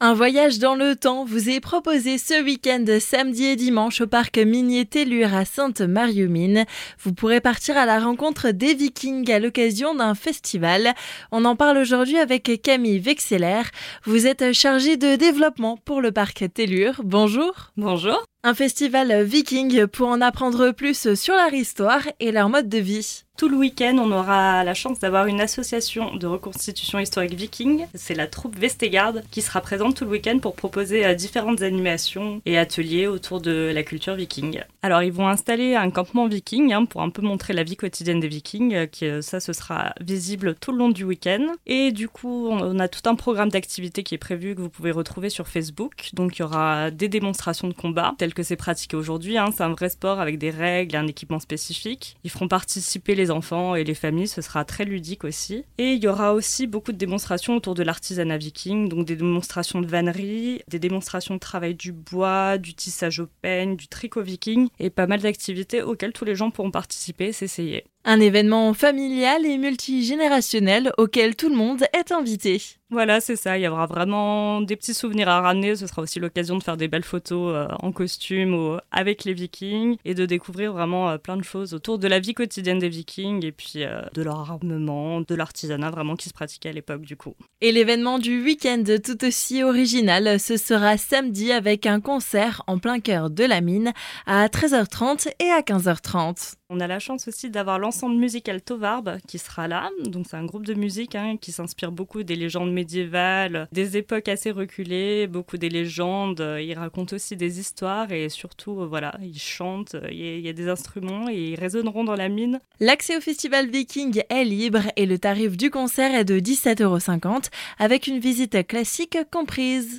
Un voyage dans le temps vous est proposé ce week-end samedi et dimanche au parc minier Tellure à Sainte-Marie-aux-Mines. Vous pourrez partir à la rencontre des Vikings à l'occasion d'un festival. On en parle aujourd'hui avec Camille Vexeller. Vous êtes chargée de développement pour le parc Tellure. Bonjour. Bonjour. Un festival viking pour en apprendre plus sur leur histoire et leur mode de vie. Tout le week-end, on aura la chance d'avoir une association de reconstitution historique viking. C'est la troupe Vestegard qui sera présente tout le week-end pour proposer euh, différentes animations et ateliers autour de la culture viking. Alors, ils vont installer un campement viking hein, pour un peu montrer la vie quotidienne des vikings. Euh, euh, ça, ce sera visible tout le long du week-end. Et du coup, on a tout un programme d'activités qui est prévu que vous pouvez retrouver sur Facebook. Donc, il y aura des démonstrations de combat que c'est pratiqué aujourd'hui. Hein. C'est un vrai sport avec des règles, un équipement spécifique. Ils feront participer les enfants et les familles, ce sera très ludique aussi. Et il y aura aussi beaucoup de démonstrations autour de l'artisanat viking, donc des démonstrations de vannerie, des démonstrations de travail du bois, du tissage au peigne, du tricot viking et pas mal d'activités auxquelles tous les gens pourront participer et s'essayer. Un événement familial et multigénérationnel auquel tout le monde est invité. Voilà, c'est ça. Il y aura vraiment des petits souvenirs à ramener. Ce sera aussi l'occasion de faire des belles photos euh, en costume ou avec les Vikings et de découvrir vraiment euh, plein de choses autour de la vie quotidienne des Vikings et puis euh, de leur armement, de l'artisanat vraiment qui se pratiquait à l'époque du coup. Et l'événement du week-end tout aussi original, ce sera samedi avec un concert en plein cœur de la mine à 13h30 et à 15h30. On a la chance aussi d'avoir l'ensemble musical Tovarb qui sera là. Donc c'est un groupe de musique hein, qui s'inspire beaucoup des légendes médiévales, des époques assez reculées, beaucoup des légendes. Ils racontent aussi des histoires et surtout, euh, voilà, ils chantent, il y, a des instruments et ils résonneront dans la mine. L'accès au festival Viking est libre et le tarif du concert est de 17,50€ avec une visite classique comprise.